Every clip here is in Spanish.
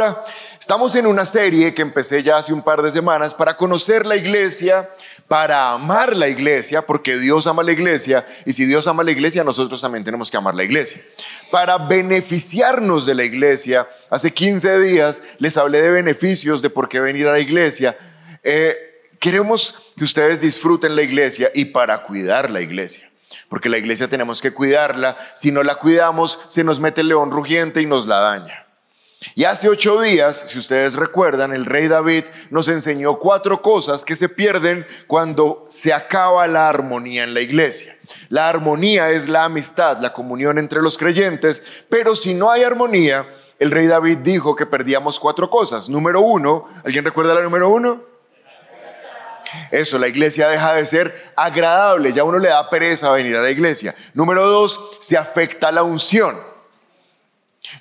palabra. Estamos en una serie que empecé ya hace un par de semanas para conocer la iglesia, para amar la iglesia, porque Dios ama la iglesia, y si Dios ama la iglesia, nosotros también tenemos que amar la iglesia. Para beneficiarnos de la iglesia, hace 15 días les hablé de beneficios de por qué venir a la iglesia. Eh, queremos que ustedes disfruten la iglesia y para cuidar la iglesia porque la iglesia tenemos que cuidarla. Si no la cuidamos, se nos mete el león rugiente y nos la daña. Y hace ocho días, si ustedes recuerdan, el rey David nos enseñó cuatro cosas que se pierden cuando se acaba la armonía en la iglesia. La armonía es la amistad, la comunión entre los creyentes, pero si no hay armonía, el rey David dijo que perdíamos cuatro cosas. Número uno, ¿alguien recuerda la número uno? Eso, la iglesia deja de ser agradable, ya uno le da pereza venir a la iglesia. Número dos, se afecta la unción.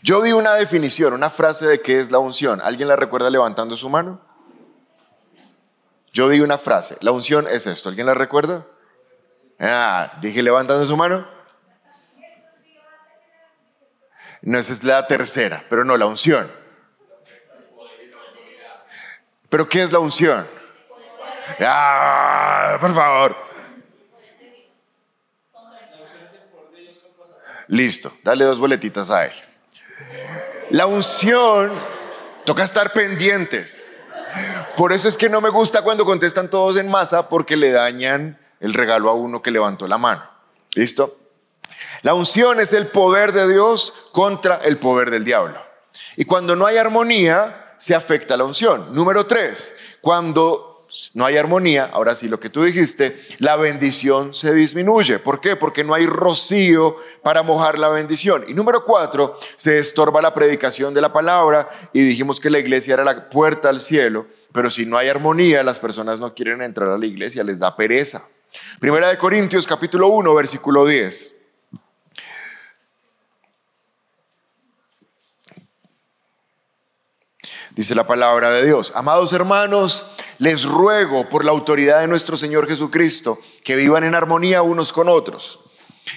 Yo di una definición, una frase de qué es la unción. ¿Alguien la recuerda levantando su mano? Yo di una frase, la unción es esto. ¿Alguien la recuerda? Ah, dije levantando su mano. No, esa es la tercera, pero no, la unción. ¿Pero qué es la unción? Ah, por favor. Listo, dale dos boletitas a él. La unción toca estar pendientes. Por eso es que no me gusta cuando contestan todos en masa porque le dañan el regalo a uno que levantó la mano. ¿Listo? La unción es el poder de Dios contra el poder del diablo. Y cuando no hay armonía, se afecta la unción. Número tres, cuando no hay armonía, ahora sí lo que tú dijiste, la bendición se disminuye. ¿Por qué? Porque no hay rocío para mojar la bendición. Y número cuatro, se estorba la predicación de la palabra y dijimos que la iglesia era la puerta al cielo, pero si no hay armonía, las personas no quieren entrar a la iglesia, les da pereza. Primera de Corintios capítulo 1, versículo 10. Dice la palabra de Dios. Amados hermanos, les ruego por la autoridad de nuestro Señor Jesucristo que vivan en armonía unos con otros,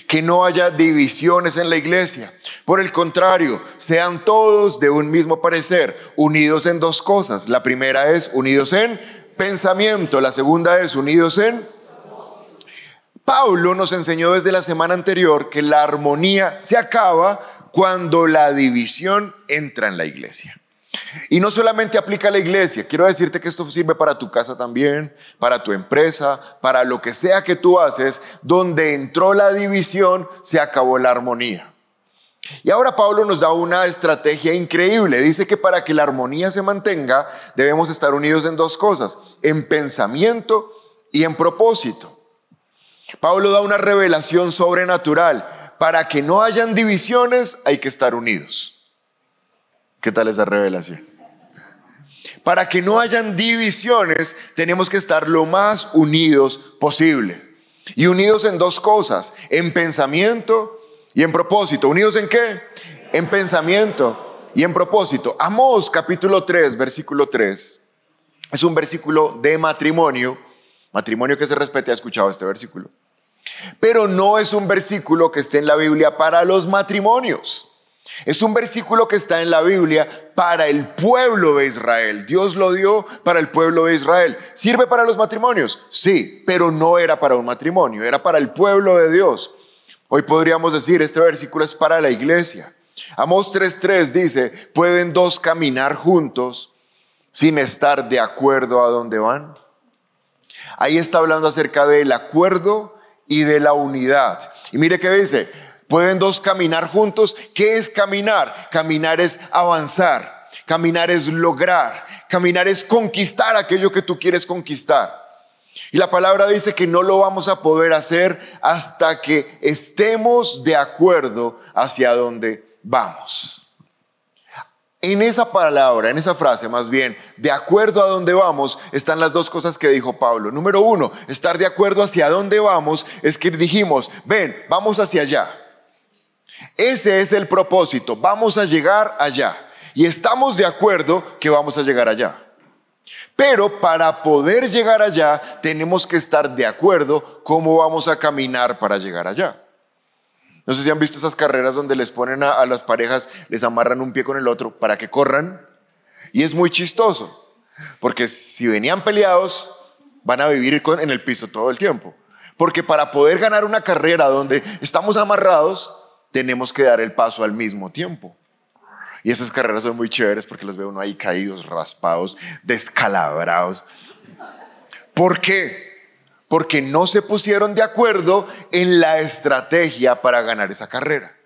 que no haya divisiones en la iglesia. Por el contrario, sean todos de un mismo parecer, unidos en dos cosas. La primera es unidos en pensamiento, la segunda es unidos en... Pablo nos enseñó desde la semana anterior que la armonía se acaba cuando la división entra en la iglesia. Y no solamente aplica a la iglesia, quiero decirte que esto sirve para tu casa también, para tu empresa, para lo que sea que tú haces, donde entró la división, se acabó la armonía. Y ahora Pablo nos da una estrategia increíble. Dice que para que la armonía se mantenga, debemos estar unidos en dos cosas, en pensamiento y en propósito. Pablo da una revelación sobrenatural. Para que no hayan divisiones, hay que estar unidos. ¿Qué tal esa revelación? Para que no hayan divisiones, tenemos que estar lo más unidos posible. Y unidos en dos cosas, en pensamiento y en propósito. ¿Unidos en qué? En pensamiento y en propósito. Amós capítulo 3, versículo 3. Es un versículo de matrimonio. Matrimonio que se respete, ha escuchado este versículo. Pero no es un versículo que esté en la Biblia para los matrimonios. Es un versículo que está en la Biblia para el pueblo de Israel. Dios lo dio para el pueblo de Israel. ¿Sirve para los matrimonios? Sí, pero no era para un matrimonio, era para el pueblo de Dios. Hoy podríamos decir, este versículo es para la iglesia. Amós 3.3 dice, ¿pueden dos caminar juntos sin estar de acuerdo a dónde van? Ahí está hablando acerca del acuerdo y de la unidad. Y mire qué dice, Pueden dos caminar juntos. ¿Qué es caminar? Caminar es avanzar. Caminar es lograr. Caminar es conquistar aquello que tú quieres conquistar. Y la palabra dice que no lo vamos a poder hacer hasta que estemos de acuerdo hacia dónde vamos. En esa palabra, en esa frase más bien, de acuerdo a dónde vamos, están las dos cosas que dijo Pablo. Número uno, estar de acuerdo hacia dónde vamos es que dijimos, ven, vamos hacia allá. Ese es el propósito. Vamos a llegar allá. Y estamos de acuerdo que vamos a llegar allá. Pero para poder llegar allá, tenemos que estar de acuerdo cómo vamos a caminar para llegar allá. No sé si han visto esas carreras donde les ponen a, las parejas, les amarran un pie con el otro para que corran. Y es muy chistoso, porque si venían peleados, van a vivir en el piso todo el tiempo. Porque para poder ganar una carrera donde estamos amarrados, tenemos que dar el paso al mismo tiempo. Y esas carreras son muy chéveres porque los veo uno ahí caídos, raspados, descalabrados. ¿Por qué? Porque no se pusieron de acuerdo en la estrategia para ganar esa carrera.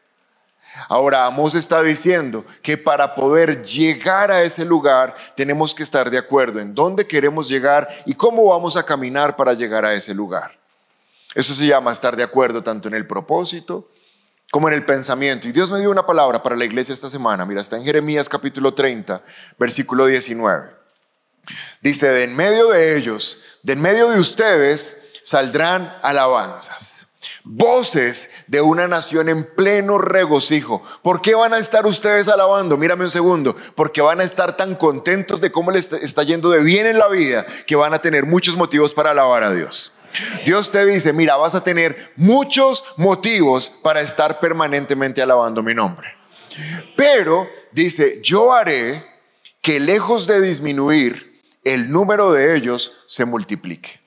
Ahora, Amos está diciendo que para poder llegar a ese lugar tenemos que estar de acuerdo en dónde queremos llegar y cómo vamos a caminar para llegar a ese lugar. Eso se llama estar de acuerdo tanto en el propósito como en el pensamiento. Y Dios me dio una palabra para la iglesia esta semana. Mira, está en Jeremías capítulo 30, versículo 19. Dice, de en medio de ellos, de en medio de ustedes, saldrán alabanzas. Voces de una nación en pleno regocijo. ¿Por qué van a estar ustedes alabando? Mírame un segundo. Porque van a estar tan contentos de cómo les está yendo de bien en la vida que van a tener muchos motivos para alabar a Dios. Dios te dice, mira, vas a tener muchos motivos para estar permanentemente alabando mi nombre. Pero dice, yo haré que lejos de disminuir, el número de ellos se multiplique.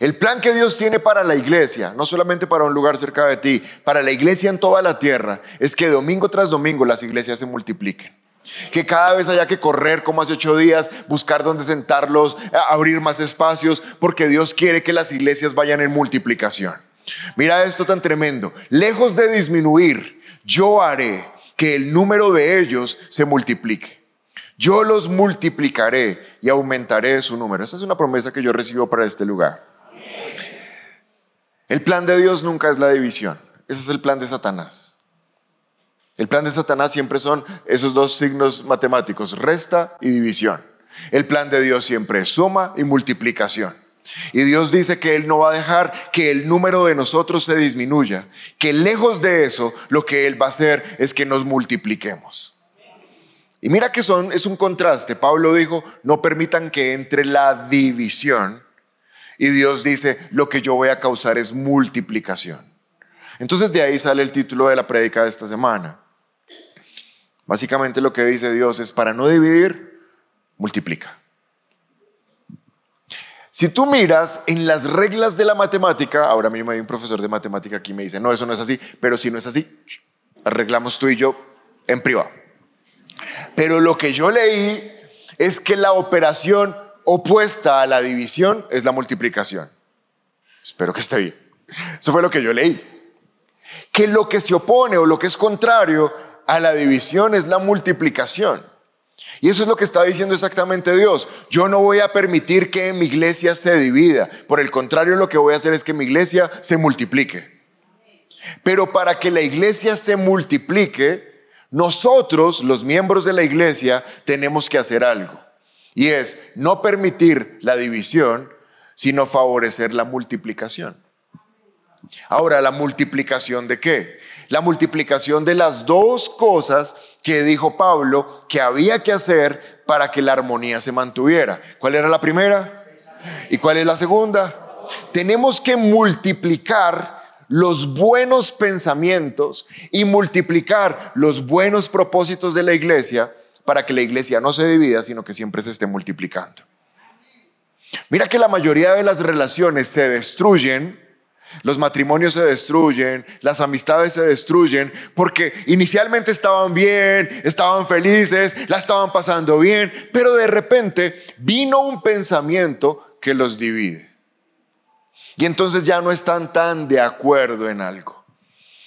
El plan que Dios tiene para la iglesia, no solamente para un lugar cerca de ti, para la iglesia en toda la tierra, es que domingo tras domingo las iglesias se multipliquen. Que cada vez haya que correr como hace ocho días, buscar dónde sentarlos, abrir más espacios, porque Dios quiere que las iglesias vayan en multiplicación. Mira esto tan tremendo. Lejos de disminuir, yo haré que el número de ellos se multiplique. Yo los multiplicaré y aumentaré su número. Esa es una promesa que yo recibo para este lugar. El plan de Dios nunca es la división. Ese es el plan de Satanás. El plan de Satanás siempre son esos dos signos matemáticos, resta y división. El plan de Dios siempre es suma y multiplicación. Y Dios dice que Él no va a dejar que el número de nosotros se disminuya, que lejos de eso lo que Él va a hacer es que nos multipliquemos. Y mira que son, es un contraste. Pablo dijo, no permitan que entre la división. Y Dios dice, lo que yo voy a causar es multiplicación. Entonces de ahí sale el título de la prédica de esta semana. Básicamente lo que dice Dios es, para no dividir, multiplica. Si tú miras en las reglas de la matemática, ahora mismo hay un profesor de matemática aquí me dice, no, eso no es así, pero si no es así, arreglamos tú y yo en privado. Pero lo que yo leí es que la operación opuesta a la división es la multiplicación. Espero que esté bien. Eso fue lo que yo leí. Que lo que se opone o lo que es contrario a la división es la multiplicación. Y eso es lo que está diciendo exactamente Dios. Yo no voy a permitir que mi iglesia se divida. Por el contrario, lo que voy a hacer es que mi iglesia se multiplique. Pero para que la iglesia se multiplique, nosotros, los miembros de la iglesia, tenemos que hacer algo. Y es no permitir la división, sino favorecer la multiplicación. Ahora, ¿la multiplicación de qué? La multiplicación de las dos cosas que dijo Pablo que había que hacer para que la armonía se mantuviera. ¿Cuál era la primera? ¿Y cuál es la segunda? Tenemos que multiplicar los buenos pensamientos y multiplicar los buenos propósitos de la iglesia para que la iglesia no se divida, sino que siempre se esté multiplicando. Mira que la mayoría de las relaciones se destruyen, los matrimonios se destruyen, las amistades se destruyen, porque inicialmente estaban bien, estaban felices, la estaban pasando bien, pero de repente vino un pensamiento que los divide. Y entonces ya no están tan de acuerdo en algo.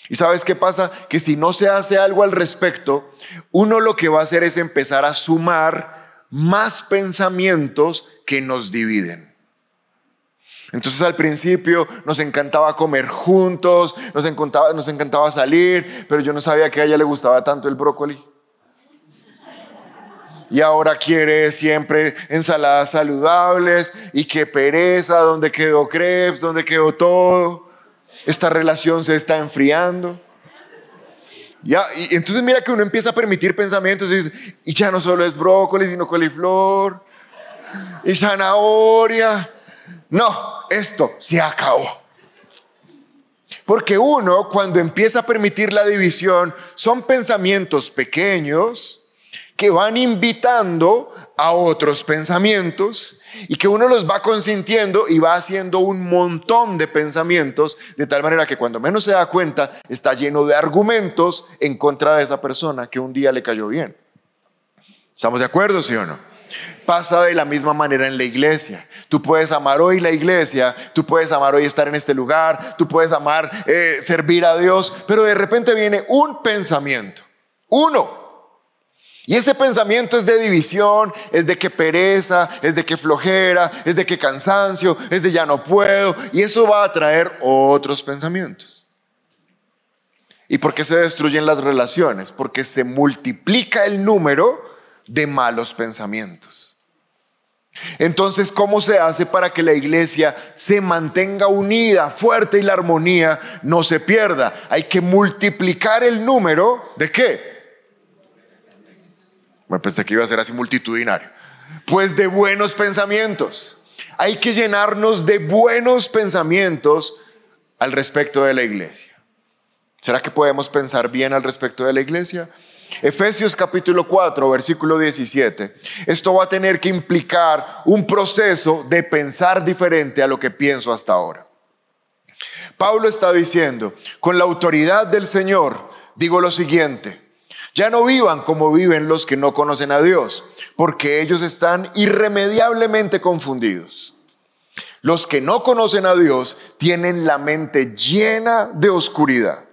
¿Y sabes qué pasa? Que si no se hace algo al respecto, uno lo que va a hacer es empezar a sumar más pensamientos que nos dividen. Entonces al principio nos encantaba comer juntos, nos encantaba, nos encantaba salir, pero yo no sabía que a ella le gustaba tanto el brócoli y ahora quiere siempre ensaladas saludables y qué pereza, ¿dónde quedó crepes? ¿Dónde quedó todo? Esta relación se está enfriando. Ya, entonces mira que uno empieza a permitir pensamientos y ya no solo es brócoli, sino coliflor y zanahoria. No, esto se acabó. Porque uno, cuando empieza a permitir la división, son pensamientos pequeños que van invitando a otros pensamientos y que uno los va consintiendo y va haciendo un montón de pensamientos de tal manera que cuando menos se da cuenta está lleno de argumentos en contra de esa persona que un día le cayó bien. ¿Estamos de acuerdo, sí o no? Pasa de la misma manera en la iglesia. Tú puedes amar hoy la iglesia, tú puedes amar hoy estar en este lugar, tú puedes amar eh, servir a Dios, pero de repente viene un pensamiento, uno, y ese pensamiento es de división, es de que pereza, es de que flojera, es de que cansancio, es de ya no puedo. Y eso va a traer otros pensamientos. ¿Y por qué se destruyen las relaciones? Porque se multiplica el número de malos pensamientos. Entonces, ¿cómo se hace para que la iglesia se mantenga unida, fuerte y la armonía no se pierda? Hay que multiplicar el número de qué? Me pensé que iba a ser así multitudinario. Pues de buenos pensamientos. Hay que llenarnos de buenos pensamientos al respecto de la iglesia. ¿Será que podemos pensar bien al respecto de la iglesia? Efesios capítulo 4, versículo 17. Esto va a tener que implicar un proceso de pensar diferente a lo que pienso hasta ahora. Pablo está diciendo, con la autoridad del Señor, digo lo siguiente, ya no vivan como viven los que no conocen a Dios, porque ellos están irremediablemente confundidos. Los que no conocen a Dios tienen la mente llena de oscuridad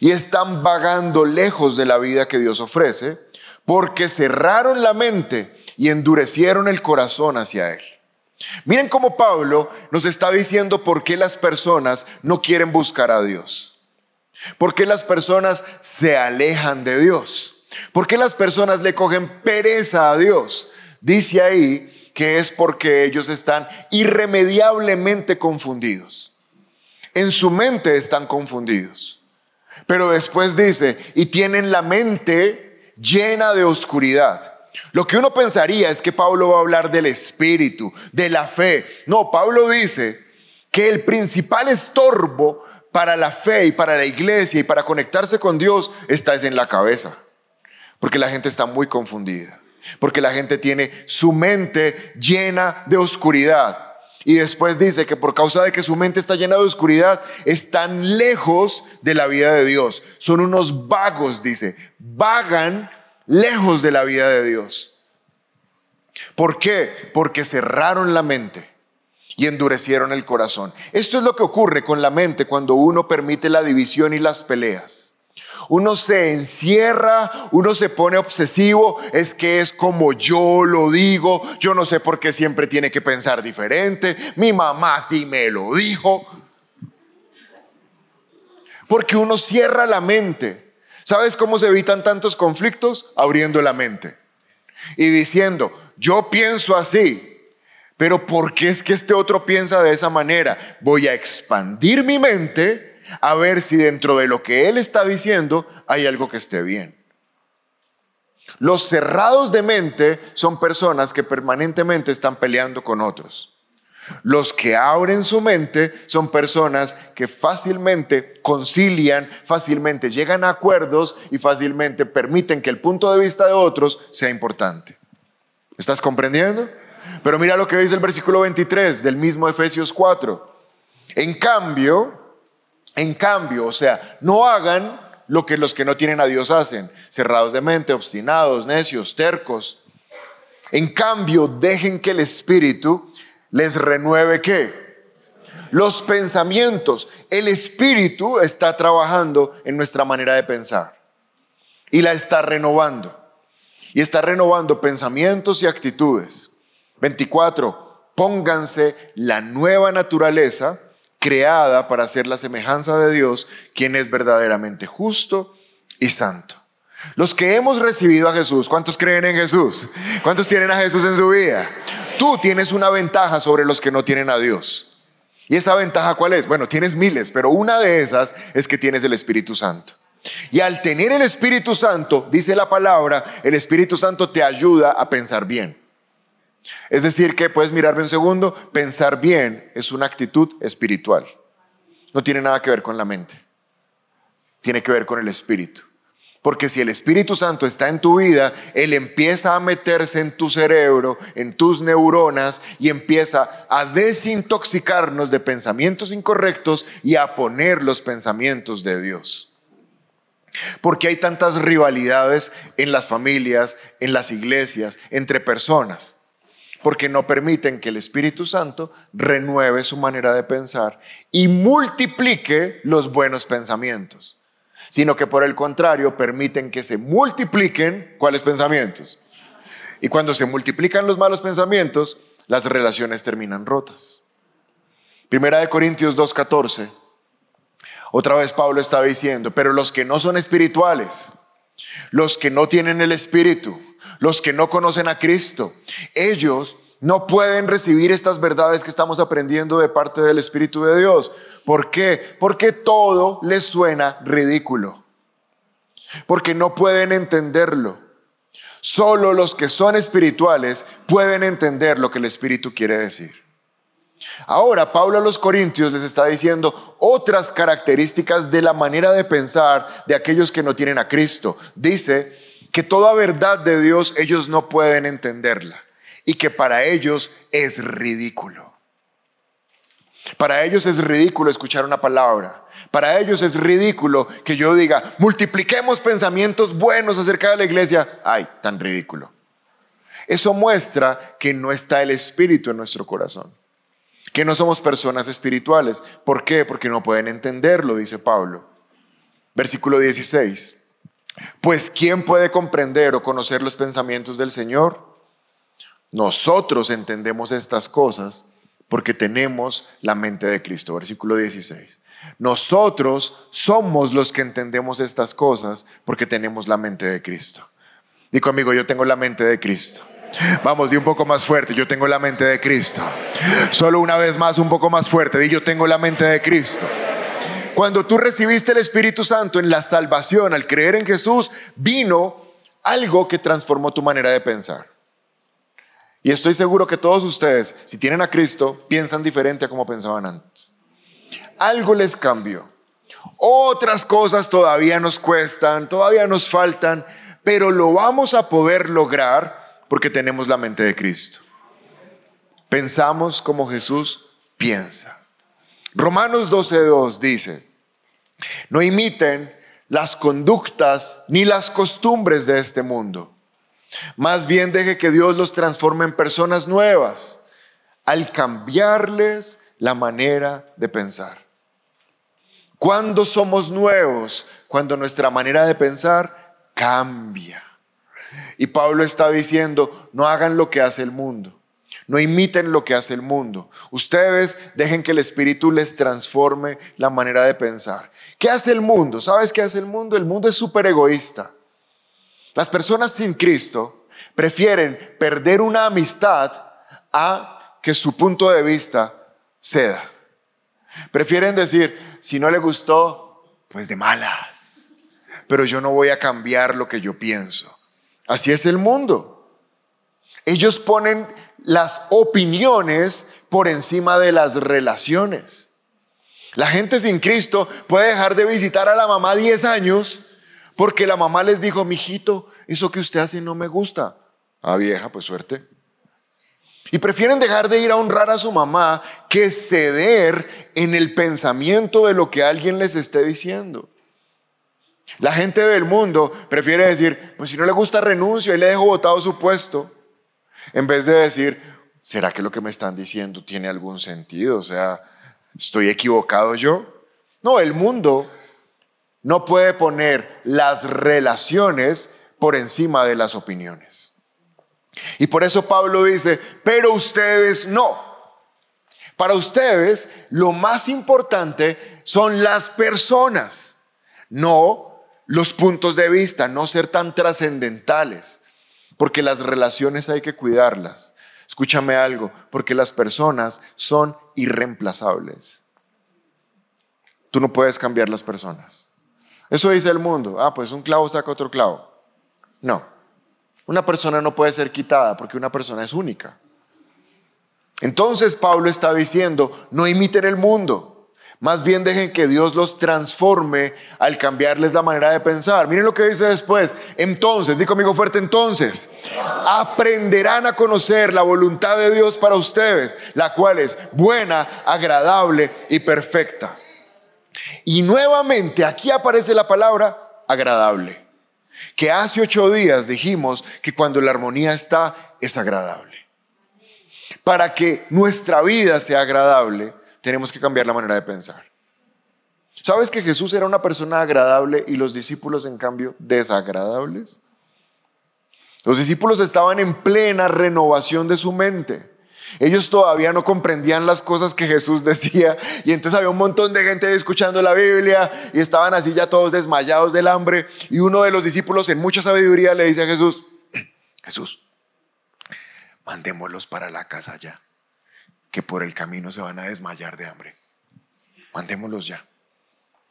y están vagando lejos de la vida que Dios ofrece porque cerraron la mente y endurecieron el corazón hacia Él. Miren cómo Pablo nos está diciendo por qué las personas no quieren buscar a Dios. ¿Por qué las personas se alejan de Dios? ¿Por qué las personas le cogen pereza a Dios? Dice ahí que es porque ellos están irremediablemente confundidos. En su mente están confundidos. Pero después dice, y tienen la mente llena de oscuridad. Lo que uno pensaría es que Pablo va a hablar del espíritu, de la fe. No, Pablo dice que el principal estorbo para la fe y para la iglesia y para conectarse con Dios está en la cabeza. Porque la gente está muy confundida. Porque la gente tiene su mente llena de oscuridad. Y después dice que por causa de que su mente está llena de oscuridad, están lejos de la vida de Dios. Son unos vagos, dice. Vagan lejos de la vida de Dios. ¿Por qué? Porque cerraron la mente y endurecieron el corazón. Esto es lo que ocurre con la mente cuando uno permite la división y las peleas. Uno se encierra, uno se pone obsesivo, es que es como yo lo digo, yo no sé por qué siempre tiene que pensar diferente, mi mamá sí me lo dijo. Porque uno cierra la mente. ¿Sabes cómo se evitan tantos conflictos? Abriendo la mente y diciendo, yo pienso así, pero ¿por qué es que este otro piensa de esa manera? Voy a expandir mi mente a ver si dentro de lo que él está diciendo hay algo que esté bien. Los cerrados de mente son personas que permanentemente están peleando con otros. Los que abren su mente son personas que fácilmente concilian, fácilmente llegan a acuerdos y fácilmente permiten que el punto de vista de otros sea importante. ¿Estás comprendiendo? Pero mira lo que dice el versículo 23 del mismo Efesios 4. En cambio, en cambio, o sea, no hagan lo que los que no tienen a Dios hacen, cerrados de mente, obstinados, necios, tercos. En cambio, dejen que el Espíritu les renueve qué? Los pensamientos. El Espíritu está trabajando en nuestra manera de pensar y la está renovando. Y está renovando pensamientos y actitudes. 24. Pónganse la nueva naturaleza creada para ser la semejanza de Dios, quien es verdaderamente justo y santo. Los que hemos recibido a Jesús, ¿cuántos creen en Jesús? ¿Cuántos tienen a Jesús en su vida? Tú tienes una ventaja sobre los que no tienen a Dios. ¿Y esa ventaja cuál es? Bueno, tienes miles, pero una de esas es que tienes el Espíritu Santo. Y al tener el Espíritu Santo, dice la palabra, el Espíritu Santo te ayuda a pensar bien. Es decir, que puedes mirarme un segundo, pensar bien es una actitud espiritual. No tiene nada que ver con la mente. Tiene que ver con el espíritu. Porque si el Espíritu Santo está en tu vida, Él empieza a meterse en tu cerebro, en tus neuronas, y empieza a desintoxicarnos de pensamientos incorrectos y a poner los pensamientos de Dios. Porque hay tantas rivalidades en las familias, en las iglesias, entre personas. Porque no permiten que el Espíritu Santo renueve su manera de pensar y multiplique los buenos pensamientos sino que por el contrario permiten que se multipliquen cuáles pensamientos. Y cuando se multiplican los malos pensamientos, las relaciones terminan rotas. Primera de Corintios 2:14. Otra vez Pablo está diciendo, pero los que no son espirituales, los que no tienen el espíritu, los que no conocen a Cristo, ellos no pueden recibir estas verdades que estamos aprendiendo de parte del Espíritu de Dios. ¿Por qué? Porque todo les suena ridículo. Porque no pueden entenderlo. Solo los que son espirituales pueden entender lo que el Espíritu quiere decir. Ahora, Pablo a los Corintios les está diciendo otras características de la manera de pensar de aquellos que no tienen a Cristo. Dice que toda verdad de Dios ellos no pueden entenderla y que para ellos es ridículo. Para ellos es ridículo escuchar una palabra. Para ellos es ridículo que yo diga, multipliquemos pensamientos buenos acerca de la iglesia. Ay, tan ridículo. Eso muestra que no está el Espíritu en nuestro corazón. Que no somos personas espirituales. ¿Por qué? Porque no pueden entenderlo, dice Pablo. Versículo 16. Pues ¿quién puede comprender o conocer los pensamientos del Señor? Nosotros entendemos estas cosas porque tenemos la mente de Cristo. Versículo 16. Nosotros somos los que entendemos estas cosas porque tenemos la mente de Cristo. Digo amigo, yo tengo la mente de Cristo. Vamos, di un poco más fuerte, yo tengo la mente de Cristo. Solo una vez más, un poco más fuerte, di yo tengo la mente de Cristo. Cuando tú recibiste el Espíritu Santo en la salvación, al creer en Jesús, vino algo que transformó tu manera de pensar. Y estoy seguro que todos ustedes, si tienen a Cristo, piensan diferente a como pensaban antes. Algo les cambió. Otras cosas todavía nos cuestan, todavía nos faltan, pero lo vamos a poder lograr porque tenemos la mente de Cristo. Pensamos como Jesús piensa. Romanos 12.2 dice, no imiten las conductas ni las costumbres de este mundo más bien deje que Dios los transforme en personas nuevas al cambiarles la manera de pensar. ¿Cuándo somos nuevos? Cuando nuestra manera de pensar cambia. Y Pablo está diciendo, no hagan lo que hace el mundo. No imiten lo que hace el mundo. Ustedes dejen que el Espíritu les transforme la manera de pensar. ¿Qué hace el mundo? ¿Sabes qué hace el mundo? El mundo es súper egoísta. Las personas sin Cristo prefieren perder una amistad a que su punto de vista ceda. Prefieren decir, si no le gustó, pues de malas. Pero yo no voy a cambiar lo que yo pienso. Así es el mundo. Ellos ponen las opiniones por encima de las relaciones. La gente sin Cristo puede dejar de visitar a la mamá 10 años porque la mamá les dijo, mijito, eso que usted hace no me gusta. Ah, vieja, pues suerte. Y prefieren dejar de ir a honrar a su mamá que ceder en el pensamiento de lo que alguien les esté diciendo. La gente del mundo prefiere decir, pues si no le gusta renuncio y le dejo votado su puesto, en vez de decir, ¿será que lo que me están diciendo tiene algún sentido? O sea, ¿estoy equivocado yo? No, el mundo no puede poner las relaciones por encima de las opiniones. Y por eso Pablo dice, pero ustedes no. Para ustedes lo más importante son las personas, no los puntos de vista, no ser tan trascendentales, porque las relaciones hay que cuidarlas. Escúchame algo, porque las personas son irreemplazables. Tú no puedes cambiar las personas. Eso dice el mundo. Ah, pues un clavo saca otro clavo. No. Una persona no puede ser quitada porque una persona es única. Entonces Pablo está diciendo, no imiten el mundo. Más bien dejen que Dios los transforme al cambiarles la manera de pensar. Miren lo que dice después. Entonces, di conmigo fuerte, entonces, aprenderán a conocer la voluntad de Dios para ustedes, la cual es buena, agradable y perfecta. Y nuevamente aquí aparece la palabra agradable. Que hace ocho días dijimos que cuando la armonía está, es agradable. Para que nuestra vida sea agradable, tenemos que cambiar la manera de pensar. ¿Sabes que Jesús era una persona agradable y los discípulos en cambio desagradables? Los discípulos estaban en plena renovación de su mente. Ellos todavía no comprendían las cosas que Jesús decía y entonces había un montón de gente escuchando la Biblia y estaban así ya todos desmayados del hambre y uno de los discípulos en mucha sabiduría le dice a Jesús, Jesús, mandémoslos para la casa ya que por el camino se van a desmayar de hambre. Mandémoslos ya.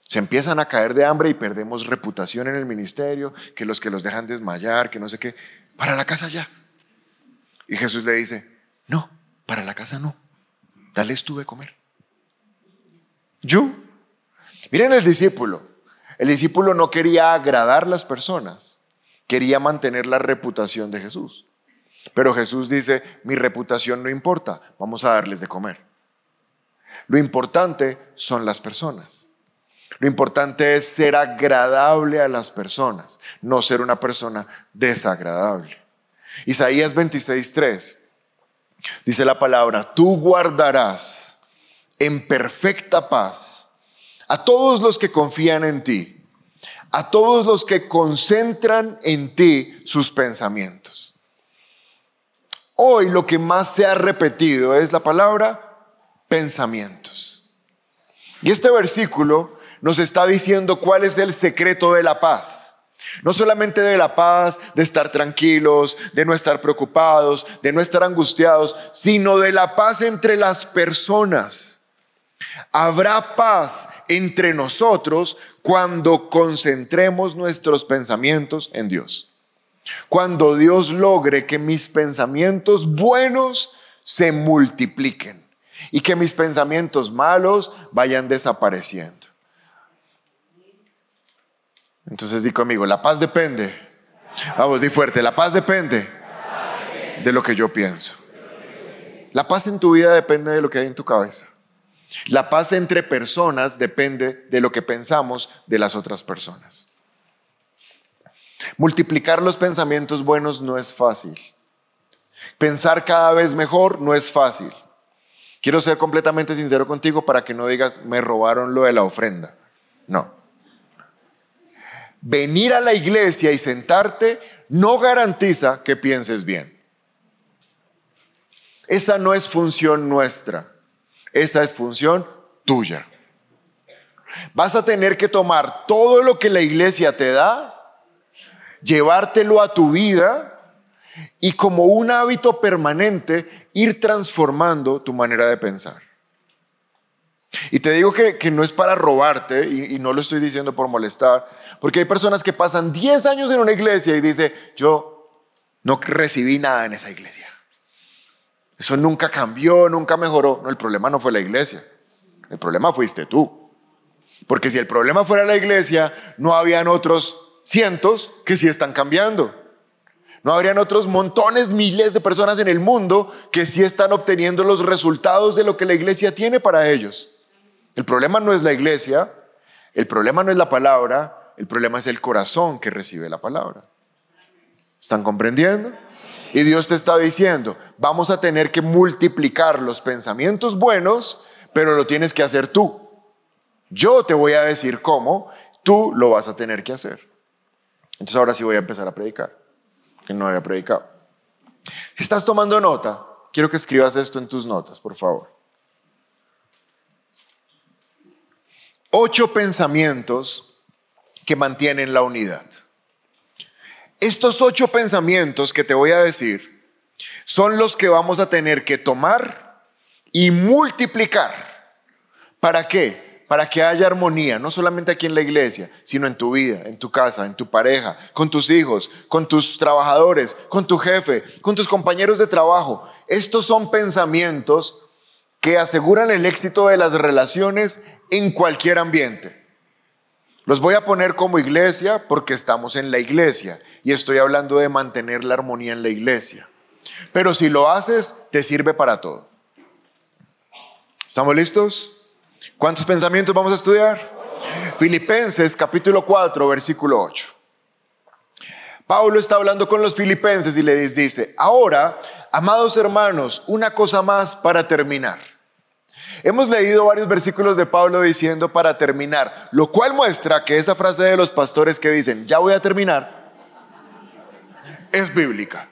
Se empiezan a caer de hambre y perdemos reputación en el ministerio, que los que los dejan desmayar, que no sé qué, para la casa ya. Y Jesús le dice, no, para la casa no, dales tú de comer. Yo. Miren el discípulo. El discípulo no quería agradar las personas, quería mantener la reputación de Jesús. Pero Jesús dice, mi reputación no importa, vamos a darles de comer. Lo importante son las personas. Lo importante es ser agradable a las personas, no ser una persona desagradable. Isaías 26:3 dice la palabra, tú guardarás en perfecta paz a todos los que confían en ti, a todos los que concentran en ti sus pensamientos. Hoy lo que más se ha repetido es la palabra pensamientos. Y este versículo nos está diciendo cuál es el secreto de la paz. No solamente de la paz, de estar tranquilos, de no estar preocupados, de no estar angustiados, sino de la paz entre las personas. Habrá paz entre nosotros cuando concentremos nuestros pensamientos en Dios. Cuando Dios logre que mis pensamientos buenos se multipliquen y que mis pensamientos malos vayan desapareciendo. Entonces di conmigo, la paz depende. Vamos, di fuerte, la paz depende de lo que yo pienso. La paz en tu vida depende de lo que hay en tu cabeza. La paz entre personas depende de lo que pensamos de las otras personas. Multiplicar los pensamientos buenos no es fácil. Pensar cada vez mejor no es fácil. Quiero ser completamente sincero contigo para que no digas, me robaron lo de la ofrenda. No. Venir a la iglesia y sentarte no garantiza que pienses bien. Esa no es función nuestra. Esa es función tuya. Vas a tener que tomar todo lo que la iglesia te da llevártelo a tu vida y como un hábito permanente ir transformando tu manera de pensar. Y te digo que, no es para robarte, y, y, no lo estoy diciendo por molestar, porque hay personas que pasan 10 años en una iglesia y dice, yo no recibí nada en esa iglesia. Eso nunca cambió, nunca mejoró. No, el problema no fue la iglesia, el problema fuiste tú. Porque si el problema fuera la iglesia, no habían otros cientos que sí están cambiando. No habrían otros montones, miles de personas en el mundo que sí están obteniendo los resultados de lo que la iglesia tiene para ellos. El problema no es la iglesia, el problema no es la palabra, el problema es el corazón que recibe la palabra. ¿Están comprendiendo? Y Dios te está diciendo, vamos a tener que multiplicar los pensamientos buenos, pero lo tienes que hacer tú. Yo te voy a decir cómo, tú lo vas a tener que hacer. Entonces ahora sí voy a empezar a predicar, que no había predicado. Si estás tomando nota, quiero que escribas esto en tus notas, por favor. Ocho pensamientos que mantienen la unidad. Estos ocho pensamientos que te voy a decir son los que vamos a tener que tomar y multiplicar. ¿Para qué? Para que haya armonía, no solamente aquí en la iglesia, sino en tu vida, en tu casa, en tu pareja, con tus hijos, con tus trabajadores, con tu jefe, con tus compañeros de trabajo. Estos son pensamientos que aseguran el éxito de las relaciones en cualquier ambiente. Los voy a poner como iglesia porque estamos en la iglesia y estoy hablando de mantener la armonía en la iglesia. Pero si lo haces, te sirve para todo. ¿Estamos listos? ¿Cuántos pensamientos vamos a estudiar? Filipenses capítulo 4, versículo 8. Pablo está hablando con los filipenses y les dice, ahora, amados hermanos, una cosa más para terminar. Hemos leído varios versículos de Pablo diciendo para terminar, lo cual muestra que esa frase de los pastores que dicen, ya voy a terminar, es bíblica.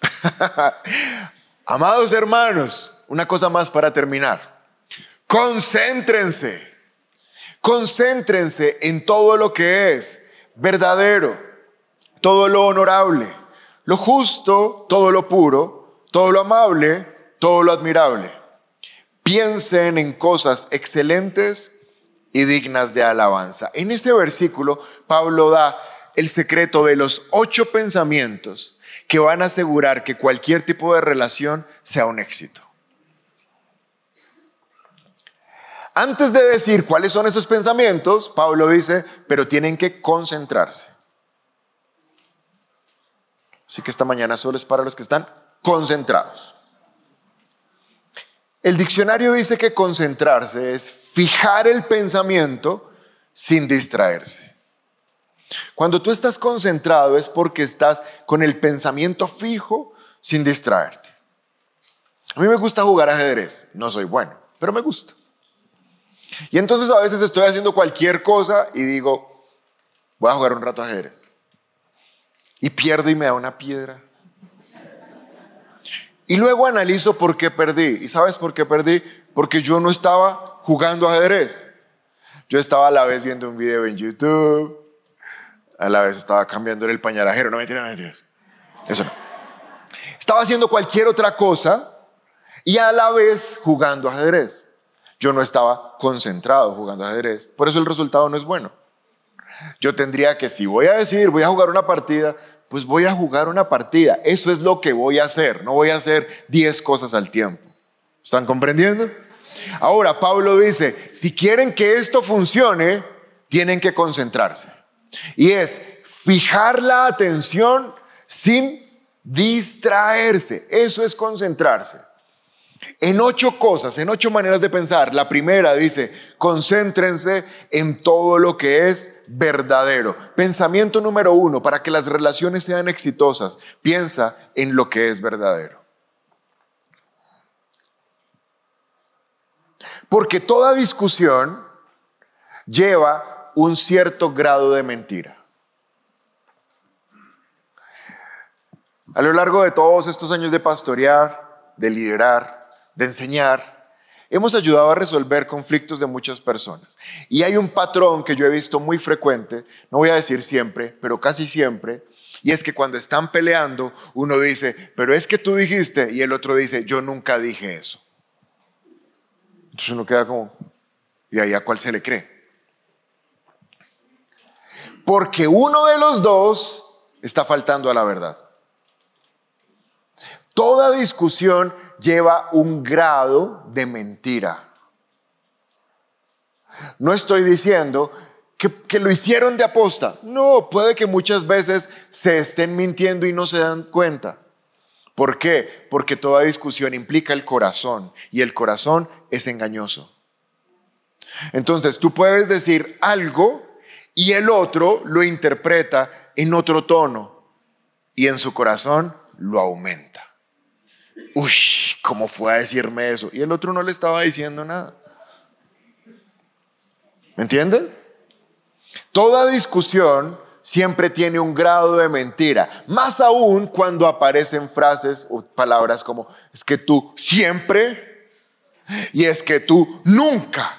Amados hermanos, una cosa más para terminar. Concéntrense, concéntrense en todo lo que es verdadero, todo lo honorable, lo justo, todo lo puro, todo lo amable, todo lo admirable. Piensen en cosas excelentes y dignas de alabanza. En este versículo, Pablo da el secreto de los ocho pensamientos que van a asegurar que cualquier tipo de relación sea un éxito. Antes de decir cuáles son esos pensamientos, Pablo dice, pero tienen que concentrarse. Así que esta mañana solo es para los que están concentrados. El diccionario dice que concentrarse es fijar el pensamiento sin distraerse. Cuando tú estás concentrado es porque estás con el pensamiento fijo sin distraerte. A mí me gusta jugar ajedrez, no soy bueno, pero me gusta. Y entonces a veces estoy haciendo cualquier cosa y digo, voy a jugar un rato ajedrez. Y pierdo y me da una piedra. Y luego analizo por qué perdí. ¿Y sabes por qué perdí? Porque yo no estaba jugando ajedrez. Yo estaba a la vez viendo un video en YouTube, a la vez estaba cambiando el pañalajero. No me tiran Eso no. Estaba haciendo cualquier otra cosa y a la vez jugando ajedrez. Yo no estaba concentrado jugando ajedrez. Por eso el resultado no es bueno. Yo tendría que, si voy a decir, voy a jugar una partida, pues voy a jugar una partida. Eso es lo que voy a hacer. No voy a hacer 10 cosas al tiempo. ¿Están comprendiendo? Ahora, Pablo dice, si quieren que esto funcione, tienen que concentrarse. Y es fijar la atención sin distraerse. Eso es concentrarse. En ocho cosas, en ocho maneras de pensar. La primera dice, concéntrense en todo lo que es verdadero. Pensamiento número uno, para que las relaciones sean exitosas, piensa en lo que es verdadero. Porque toda discusión lleva un cierto grado de mentira. A lo largo de todos estos años de pastorear, de liderar, de enseñar, hemos ayudado a resolver conflictos de muchas personas. Y hay un patrón que yo he visto muy frecuente, no voy a decir siempre, pero casi siempre, y es que cuando están peleando, uno dice, pero es que tú dijiste, y el otro dice, yo nunca dije eso. Entonces uno queda como, ¿y ahí a cuál se le cree? porque uno de los dos está faltando a la verdad. Toda discusión lleva un grado de mentira. No estoy diciendo que, lo hicieron de aposta. No, puede que muchas veces se estén mintiendo y no se dan cuenta. ¿Por qué? Porque toda discusión implica el corazón y el corazón es engañoso. Entonces tú puedes decir algo y el otro lo interpreta en otro tono y en su corazón lo aumenta. Uy, ¿cómo fue a decirme eso? Y el otro no le estaba diciendo nada. ¿Me entienden? Toda discusión siempre tiene un grado de mentira, más aún cuando aparecen frases o palabras como es que tú siempre y es que tú nunca.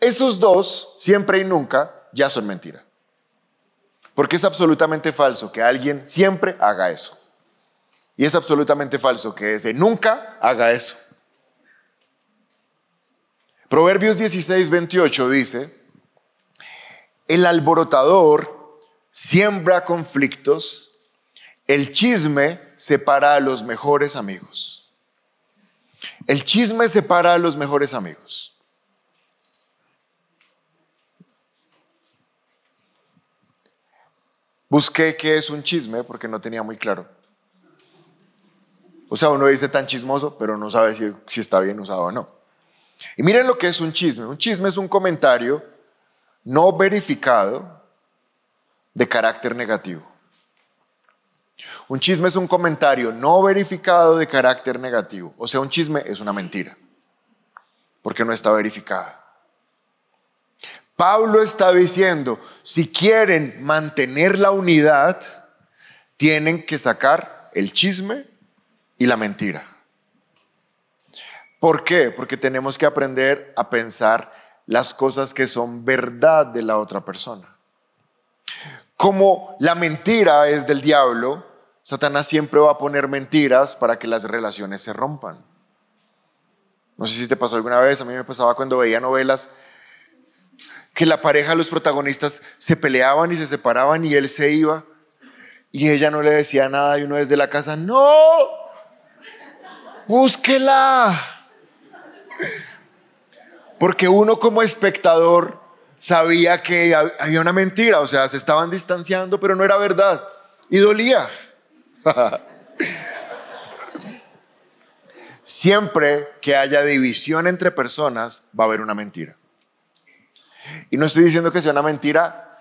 Esos dos, siempre y nunca, ya son mentira. Porque es absolutamente falso que alguien siempre haga eso. Y es absolutamente falso que ese nunca haga eso. Proverbios 16, 28 dice, el alborotador siembra conflictos, el chisme separa a los mejores amigos. El chisme separa a los mejores amigos. Busqué qué es un chisme porque no tenía muy claro. O sea, uno dice tan chismoso, pero no sabe si, está bien usado o no. Y miren lo que es un chisme. Un chisme es un comentario no verificado de carácter negativo. Un chisme es un comentario no verificado de carácter negativo. O sea, un chisme es una mentira, porque no está verificada. Pablo está diciendo, si quieren mantener la unidad, tienen que sacar el chisme y la mentira. ¿Por qué? Porque tenemos que aprender a pensar las cosas que son verdad de la otra persona. Como la mentira es del diablo, Satanás siempre va a poner mentiras para que las relaciones se rompan. No sé si te pasó alguna vez, a mí me pasaba cuando veía novelas que la pareja, los protagonistas se peleaban y se separaban y él se iba y ella no le decía nada y uno desde la casa, no, búsquela. Porque uno como espectador sabía que había una mentira, o sea, se estaban distanciando, pero no era verdad y dolía. Siempre que haya división entre personas, va a haber una mentira. Y no estoy diciendo que sea una mentira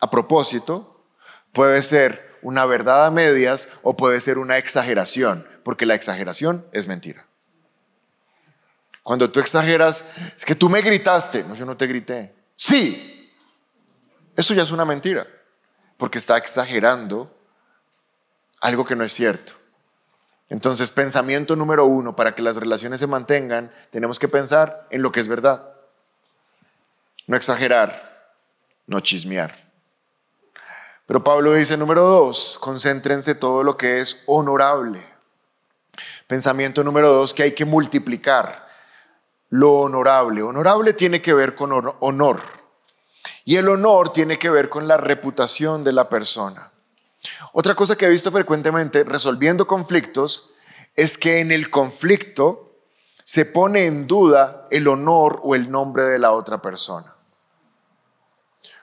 a propósito, puede ser una verdad a medias o puede ser una exageración, porque la exageración es mentira. Cuando tú exageras, es que tú me gritaste, no, yo no te grité. Sí, eso ya es una mentira, porque está exagerando algo que no es cierto. Entonces, pensamiento número uno, para que las relaciones se mantengan, tenemos que pensar en lo que es verdad. No exagerar, no chismear. Pero Pablo dice, número dos, concéntrense todo lo que es honorable. Pensamiento número dos, que hay que multiplicar lo honorable. Honorable tiene que ver con honor. Y el honor tiene que ver con la reputación de la persona. Otra cosa que he visto frecuentemente resolviendo conflictos es que en el conflicto se pone en duda el honor o el nombre de la otra persona.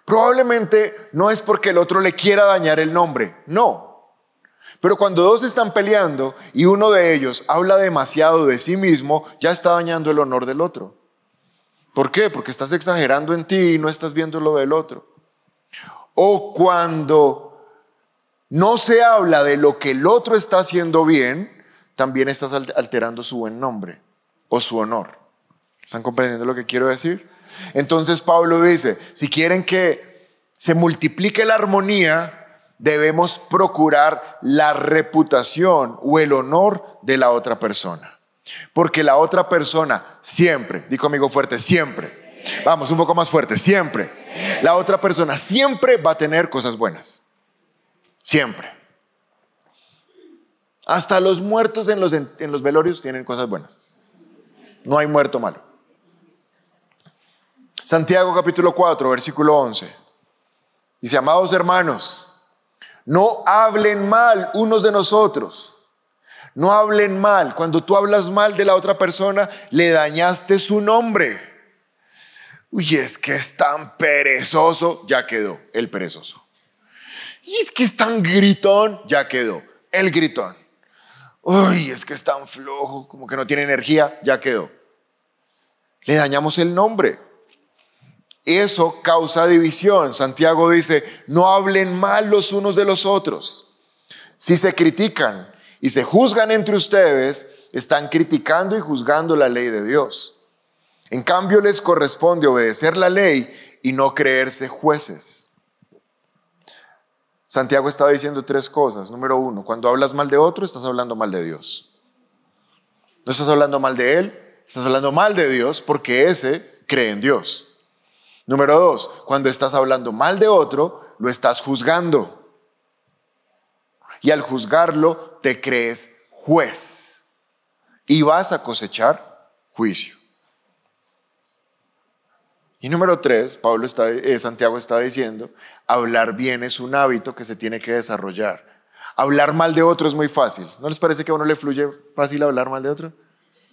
Probablemente no es porque el otro le quiera dañar el nombre, no. Pero cuando dos están peleando y uno de ellos habla demasiado de sí mismo, ya está dañando el honor del otro. ¿Por qué? Porque estás exagerando en ti y no estás viendo lo del otro. O cuando no se habla de lo que el otro está haciendo bien, también estás alterando su buen nombre o su honor. ¿Están comprendiendo lo que quiero decir? Entonces Pablo dice, si quieren que se multiplique la armonía, debemos procurar la reputación o el honor de la otra persona. Porque la otra persona siempre, di conmigo fuerte, siempre, vamos un poco más fuerte, siempre, la otra persona siempre va a tener cosas buenas. Siempre. Hasta los muertos en los, en los velorios tienen cosas buenas. No hay muerto malo. Santiago capítulo 4, versículo 11. Dice, amados hermanos, no hablen mal unos de nosotros. No hablen mal. Cuando tú hablas mal de la otra persona, le dañaste su nombre. Uy, es que es tan perezoso, ya quedó el perezoso. Y es que es tan gritón, ya quedó el gritón. Uy, es que es tan flojo, como que no tiene energía, ya quedó. Le dañamos el nombre. Eso causa división. Santiago dice, no hablen mal los unos de los otros. Si se critican y se juzgan entre ustedes, están criticando y juzgando la ley de Dios. En cambio, les corresponde obedecer la ley y no creerse jueces. Santiago está diciendo tres cosas. Número uno, cuando hablas mal de otro, estás hablando mal de Dios. No estás hablando mal de Él, estás hablando mal de Dios porque ese cree en Dios. Número dos, cuando estás hablando mal de otro, lo estás juzgando. Y al juzgarlo, te crees juez. Y vas a cosechar juicio. Y número tres, Pablo está, eh, Santiago está diciendo, hablar bien es un hábito que se tiene que desarrollar. Hablar mal de otro es muy fácil. ¿No les parece que a uno le fluye fácil hablar mal de otro?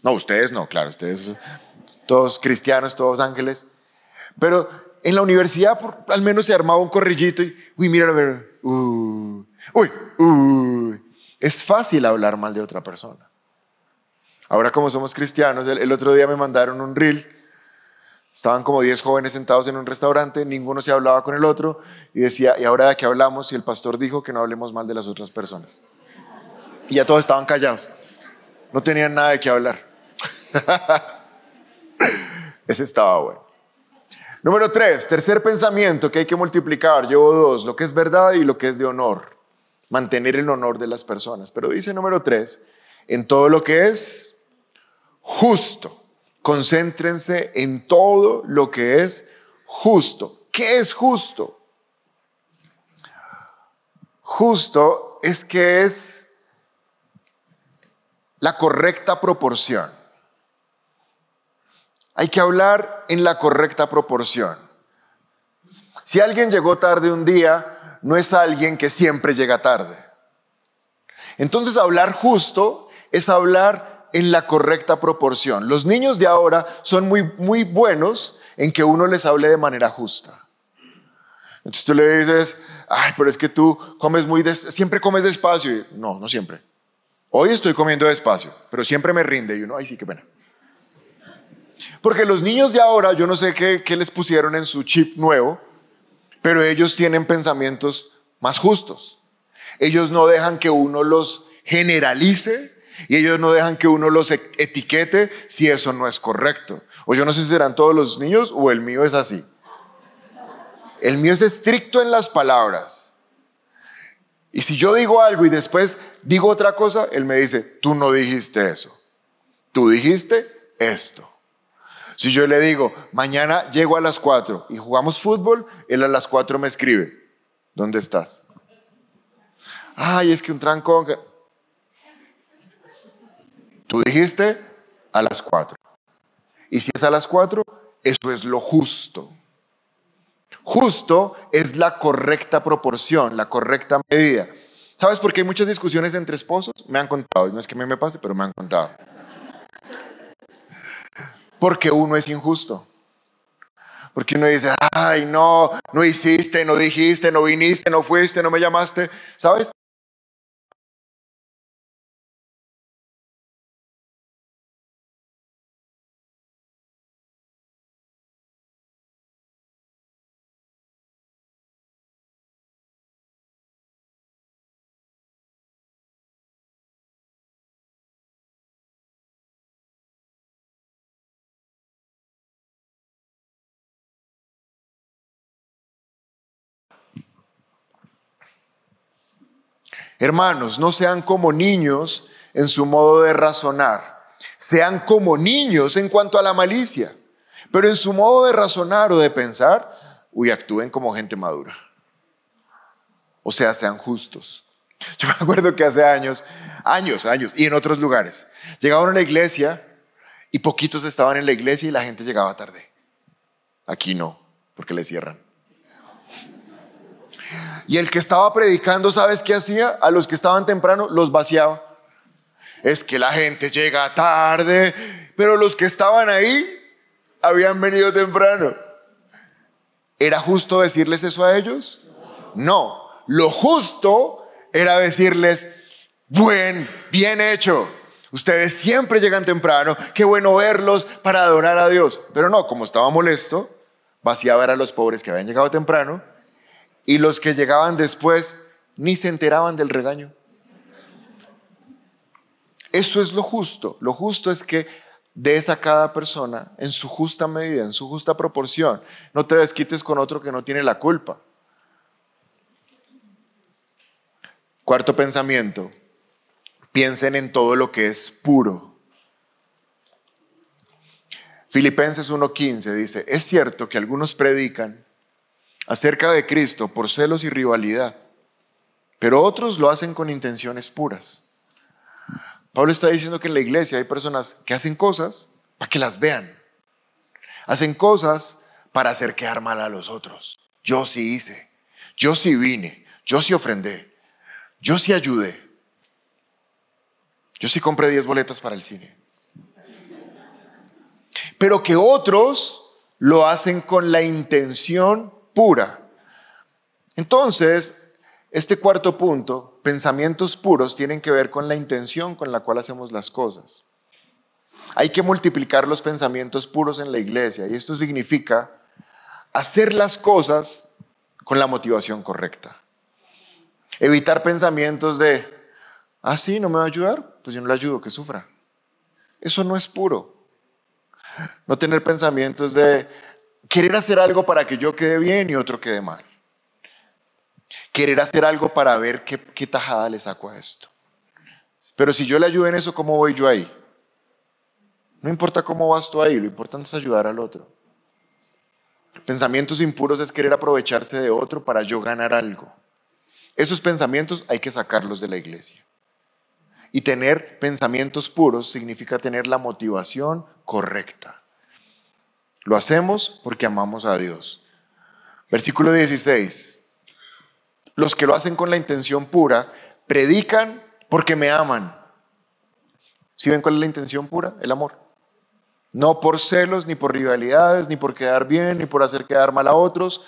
No, ustedes no, claro, ustedes todos cristianos, todos ángeles. Pero en la universidad al menos se armaba un corrillito y, uy, mira, a ver, uy, uy, Es fácil hablar mal de otra persona. Ahora como somos cristianos, el, otro día me mandaron un reel. Estaban como 10 jóvenes sentados en un restaurante, ninguno se hablaba con el otro y decía, ¿y ahora de qué hablamos? Y el pastor dijo que no hablemos mal de las otras personas. Y ya todos estaban callados. No tenían nada de qué hablar. Ese estaba bueno. Número tres, tercer pensamiento que hay que multiplicar. Llevo dos, lo que es verdad y lo que es de honor. Mantener el honor de las personas. Pero dice número tres, en todo lo que es justo. Concéntrense en todo lo que es justo. ¿Qué es justo? Justo es que es la correcta proporción. Hay que hablar en la correcta proporción. Si alguien llegó tarde un día, no es alguien que siempre llega tarde. Entonces hablar justo es hablar en la correcta proporción. Los niños de ahora son muy, muy buenos en que uno les hable de manera justa. Entonces tú le dices, ay, pero es que tú comes muy, siempre comes despacio. no, no siempre. Hoy estoy comiendo despacio, pero siempre me rinde y uno, ay, sí, qué pena. Porque los niños de ahora, yo no sé qué, les pusieron en su chip nuevo, pero ellos tienen pensamientos más justos. Ellos no dejan que uno los generalice y ellos no dejan que uno los e-, etiquete si eso no es correcto. O yo no sé si serán todos los niños o el mío es así. El mío es estricto en las palabras. Y si yo digo algo y después digo otra cosa, él me dice, tú no dijiste eso. Tú dijiste esto. Si yo le digo, mañana llego a las 4 y jugamos fútbol, él a las 4 me escribe, ¿dónde estás? Ay, es que un trancón. Tú dijiste a las 4. Y si es a las 4, eso es lo justo. Justo es la correcta proporción, la correcta medida. ¿Sabes por qué hay muchas discusiones entre esposos? Me han contado, no es que me pase, pero me han contado. Porque uno es injusto. Porque uno dice, ay, no, no hiciste, no dijiste, no viniste, no fuiste, no me llamaste. ¿Sabes? Hermanos, no sean como niños en su modo de razonar. Sean como niños en cuanto a la malicia. Pero en su modo de razonar o de pensar, uy, actúen como gente madura. O sea, sean justos. Yo me acuerdo que hace años, años, años, y en otros lugares, llegaban a la iglesia y poquitos estaban en la iglesia y la gente llegaba tarde. Aquí no, porque le cierran. Y el que estaba predicando, ¿sabes qué hacía? A los que estaban temprano los vaciaba. Es que la gente llega tarde, pero los que estaban ahí habían venido temprano. ¿Era justo decirles eso a ellos? No, lo justo era decirles, buen, bien hecho. Ustedes siempre llegan temprano, qué bueno verlos para adorar a Dios. Pero no, como estaba molesto, vaciaba a los pobres que habían llegado temprano y los que llegaban después ni se enteraban del regaño. Eso es lo justo. Lo justo es que des a cada persona en su justa medida, en su justa proporción. No te desquites con otro que no tiene la culpa. Cuarto pensamiento, piensen en todo lo que es puro. Filipenses 1.15 dice, es cierto que algunos predican acerca de Cristo por celos y rivalidad, pero otros lo hacen con intenciones puras. Pablo está diciendo que en la iglesia hay personas que hacen cosas para que las vean. Hacen cosas para hacer quedar mal a los otros. Yo sí hice, yo sí vine, yo sí ofrendé, yo sí ayudé, yo sí compré 10 boletas para el cine. pero que otros lo hacen con la intención pura. Entonces, este cuarto punto, pensamientos puros, tienen que ver con la intención con la cual hacemos las cosas. Hay que multiplicar los pensamientos puros en la iglesia y esto significa hacer las cosas con la motivación correcta. Evitar pensamientos de, ah, sí, no me va a ayudar, pues yo no le ayudo, que sufra. Eso no es puro. No tener pensamientos de querer hacer algo para que yo quede bien y otro quede mal. Querer hacer algo para ver qué, qué tajada le saco a esto. Pero si yo le ayudo en eso, ¿cómo voy yo ahí? No importa cómo vas tú ahí, lo importante es ayudar al otro. Pensamientos impuros es querer aprovecharse de otro para yo ganar algo. Esos pensamientos hay que sacarlos de la iglesia. Y tener pensamientos puros significa tener la motivación correcta. Lo hacemos porque amamos a Dios. Versículo 16. Los que lo hacen con la intención pura predican porque me aman. ¿Sí ven cuál es la intención pura? El amor. No por celos, ni por rivalidades, ni por quedar bien, ni por hacer quedar mal a otros.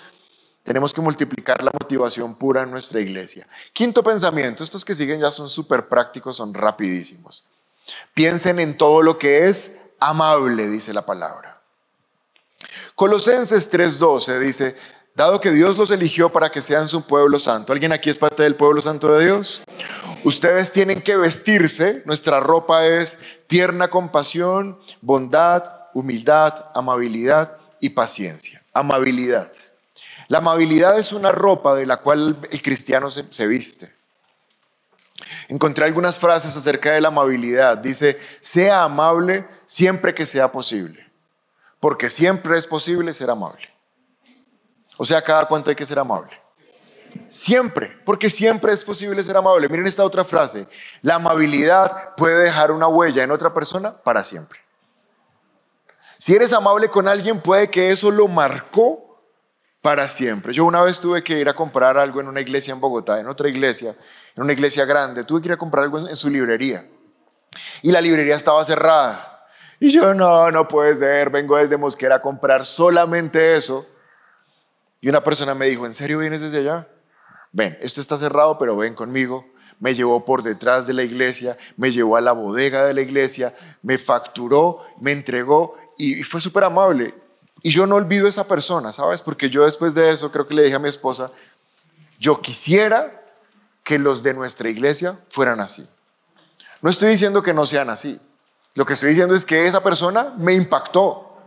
Tenemos que multiplicar la motivación pura en nuestra iglesia. Quinto pensamiento, estos que siguen ya son súper prácticos, son rapidísimos. Piensen en todo lo que es amable, dice la palabra. Colosenses 3:12 dice, dado que Dios los eligió para que sean su pueblo santo. ¿Alguien aquí es parte del pueblo santo de Dios? Ustedes tienen que vestirse, nuestra ropa es tierna compasión, bondad, humildad, amabilidad y paciencia. Amabilidad. La amabilidad es una ropa de la cual el cristiano se, se viste. Encontré algunas frases acerca de la amabilidad. Dice, sea amable siempre que sea posible, porque siempre es posible ser amable. O sea, cada cuánto hay que ser amable. Siempre, porque siempre es posible ser amable. Miren esta otra frase. La amabilidad puede dejar una huella en otra persona para siempre. Si eres amable con alguien, puede que eso lo marcó para siempre. Yo una vez tuve que ir a comprar algo en una iglesia en Bogotá, en otra iglesia, en una iglesia grande. Tuve que ir a comprar algo en su librería. Y la librería estaba cerrada. Y yo, no, no puede ser, vengo desde Mosquera a comprar solamente eso y una persona me dijo, ¿en serio vienes desde allá? Ven, esto está cerrado, pero ven conmigo. Me llevó por detrás de la iglesia, me llevó a la bodega de la iglesia, me facturó, me entregó y fue súper amable. Y yo no olvido esa persona, ¿sabes? Porque yo después de eso creo que le dije a mi esposa, yo quisiera que los de nuestra iglesia fueran así. No estoy diciendo que no sean así. Lo que estoy diciendo es que esa persona me impactó.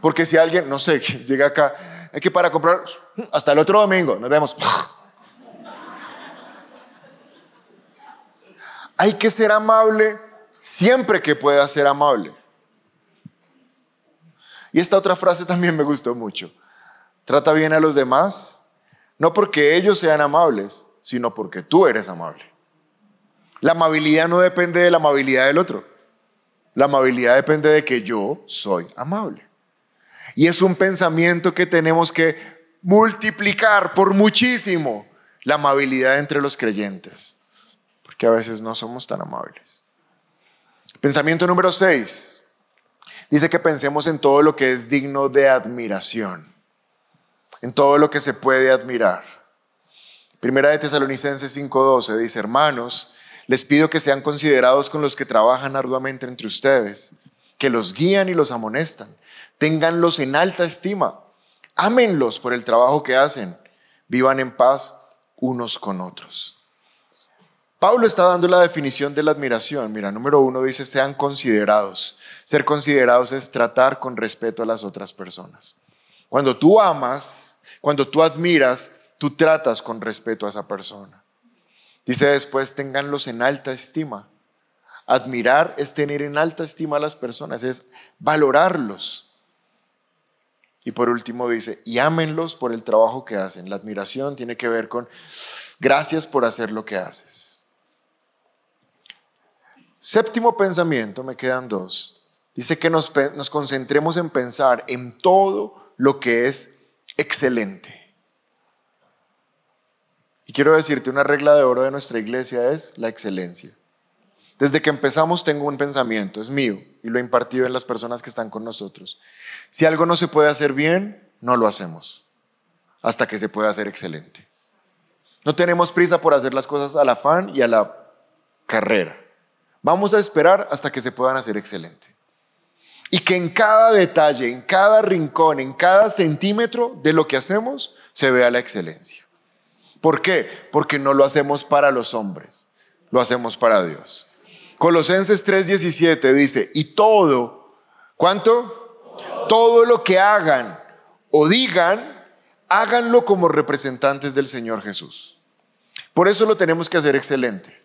Porque si alguien, no sé, llega acá, es que para comprar, hasta el otro domingo, nos vemos. Hay que ser amable siempre que pueda ser amable. Y esta otra frase también me gustó mucho. Trata bien a los demás, no porque ellos sean amables, sino porque tú eres amable. La amabilidad no depende de la amabilidad del otro. La amabilidad depende de que yo soy amable. Y es un pensamiento que tenemos que multiplicar por muchísimo la amabilidad entre los creyentes, porque a veces no somos tan amables. Pensamiento número 6. Dice que pensemos en todo lo que es digno de admiración, en todo lo que se puede admirar. Primera de Tesalonicenses 5:12 dice, hermanos, les pido que sean considerados con los que trabajan arduamente entre ustedes, que los guían y los amonestan Ténganlos en alta estima. Ámenlos por el trabajo que hacen. Vivan en paz unos con otros. Pablo está dando la definición de la admiración. Mira, número uno dice, sean considerados. Ser considerados es tratar con respeto a las otras personas. Cuando tú amas, cuando tú admiras, tú tratas con respeto a esa persona. Dice después, ténganlos en alta estima. Admirar es tener en alta estima a las personas, es valorarlos. Y por último dice, y ámenlos por el trabajo que hacen. La admiración tiene que ver con gracias por hacer lo que haces. Séptimo pensamiento, me quedan dos. Dice que nos, nos concentremos en pensar en todo lo que es excelente. Y quiero decirte, una regla de oro de nuestra iglesia es la excelencia. Desde que empezamos tengo un pensamiento, es mío, y lo he impartido en las personas que están con nosotros. Si algo no se puede hacer bien, no lo hacemos, hasta que se pueda hacer excelente. No tenemos prisa por hacer las cosas al afán y a la carrera. Vamos a esperar hasta que se puedan hacer excelente. Y que en cada detalle, en cada rincón, en cada centímetro de lo que hacemos, se vea la excelencia. ¿Por qué? Porque no lo hacemos para los hombres, lo hacemos para Dios. Colosenses 3:17 dice, y todo, ¿cuánto? Todo lo que hagan o digan, háganlo como representantes del Señor Jesús. Por eso lo tenemos que hacer excelente.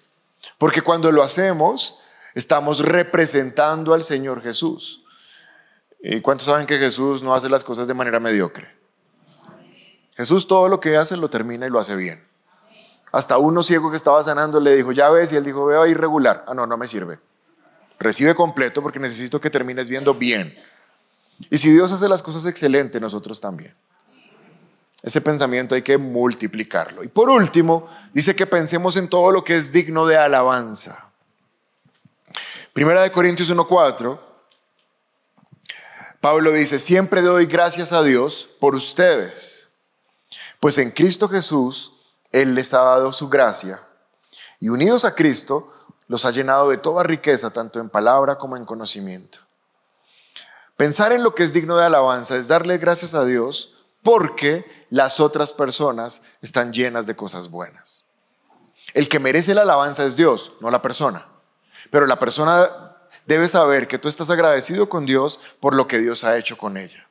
Porque cuando lo hacemos, estamos representando al Señor Jesús. ¿Y cuántos saben que Jesús no hace las cosas de manera mediocre? Jesús todo lo que hace lo termina y lo hace bien. Hasta uno ciego que estaba sanando le dijo, ya ves, y él dijo, veo irregular. Ah, no, no me sirve. Recibe completo porque necesito que termines viendo bien. Y si Dios hace las cosas excelentes, nosotros también. Ese pensamiento hay que multiplicarlo. Y por último, dice que pensemos en todo lo que es digno de alabanza. Primera de Corintios 1.4, Pablo dice, siempre doy gracias a Dios por ustedes, pues en Cristo Jesús Él les ha dado su gracia y unidos a Cristo los ha llenado de toda riqueza, tanto en palabra como en conocimiento. Pensar en lo que es digno de alabanza es darle gracias a Dios porque las otras personas están llenas de cosas buenas. El que merece la alabanza es Dios, no la persona. Pero la persona debe saber que tú estás agradecido con Dios por lo que Dios ha hecho con ella.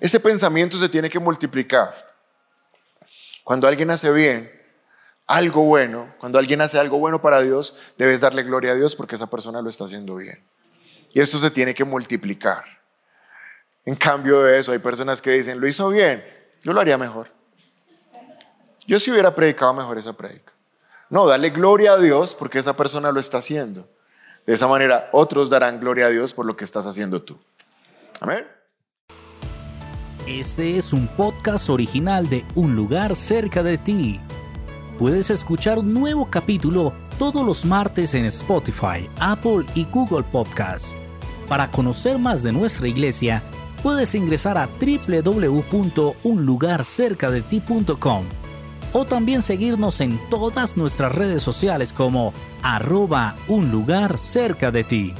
Ese pensamiento se tiene que multiplicar. Cuando alguien hace bien, algo bueno, cuando alguien hace algo bueno para Dios, debes darle gloria a Dios porque esa persona lo está haciendo bien. Y esto se tiene que multiplicar. En cambio de eso, hay personas que dicen, lo hizo bien, yo lo haría mejor. Yo si hubiera predicado mejor esa predica. No, dale gloria a Dios porque esa persona lo está haciendo. De esa manera, otros darán gloria a Dios por lo que estás haciendo tú. Amén. Este es un podcast original de Un lugar cerca de ti. Puedes escuchar un nuevo capítulo todos los martes en Spotify, Apple y Google Podcasts. Para conocer más de nuestra iglesia, puedes ingresar a www.unlugarcercadeti.com o también seguirnos en todas nuestras redes sociales como arroba un lugar cerca de ti.